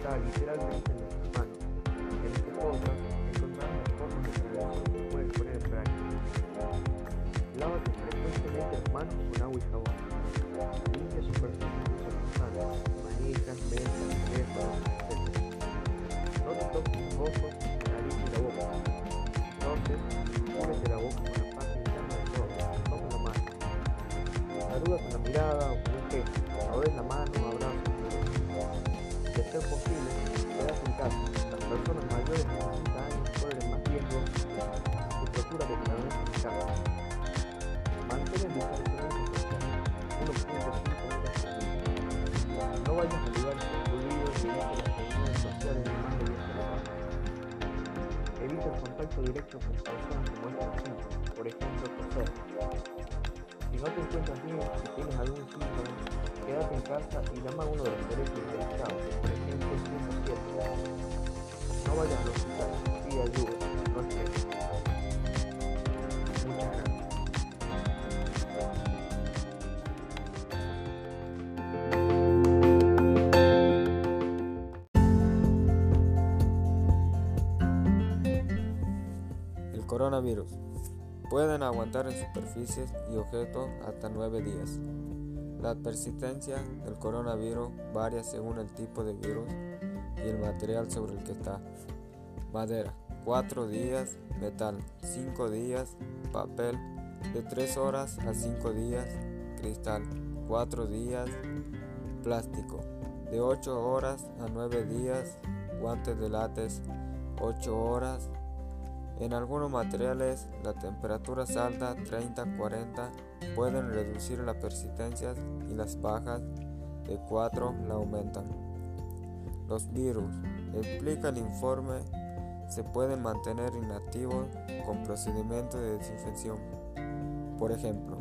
está literalmente en nuestras manos. En este podcast encontraremos formas de prevención que puedes poner en práctica. Lávate frecuentemente las manos con agua y jabón. Limpia superficies constante, manijas, mesas, teléfonos, etc. No te toques los ojos, la nariz y la boca. Entonces, cúbrete la boca con la parte interna del todo. Toma la mano. Saluda con la mirada o con un gesto. No des la mano, Las personas mayores de 60 años corren más riesgo y procura permanezcan en casa. Mantén el distanciamiento social, 1.5 metros. No vayas a lugares concurridos y evita las reuniones sociales de más de 10 personas. Evita el contacto directo con personas que muestran síntomas, por ejemplo, toser. Si no te encuentras bien, si tienes algún síntoma, quédate en casa y llama a uno de los teléfonos No vayas al hospital. Muchas gracias. El coronavirus. Pueden aguantar en superficies y objetos hasta 9 días. La persistencia del coronavirus varía según el tipo de virus y el material sobre el que está. Madera, 4 días. Metal, 5 días. Papel, de 3 horas a 5 días. Cristal, 4 días. Plástico, de 8 horas a 9 días. Guantes de látex, 8 horas. En algunos materiales, la temperatura alta 30-40 pueden reducir la persistencia y las bajas de 4 la aumentan. Los virus, explica el informe, se pueden mantener inactivos con procedimientos de desinfección. Por ejemplo,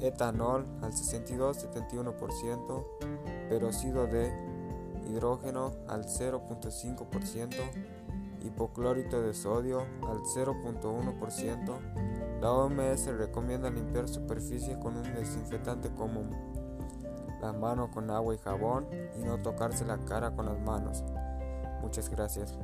etanol al 62-71%, peróxido de hidrógeno al 0.5%, hipoclorito de sodio al 0.1%. La OMS recomienda limpiar superficies con un desinfectante común, las manos con agua y jabón y no tocarse la cara con las manos. Muchas gracias.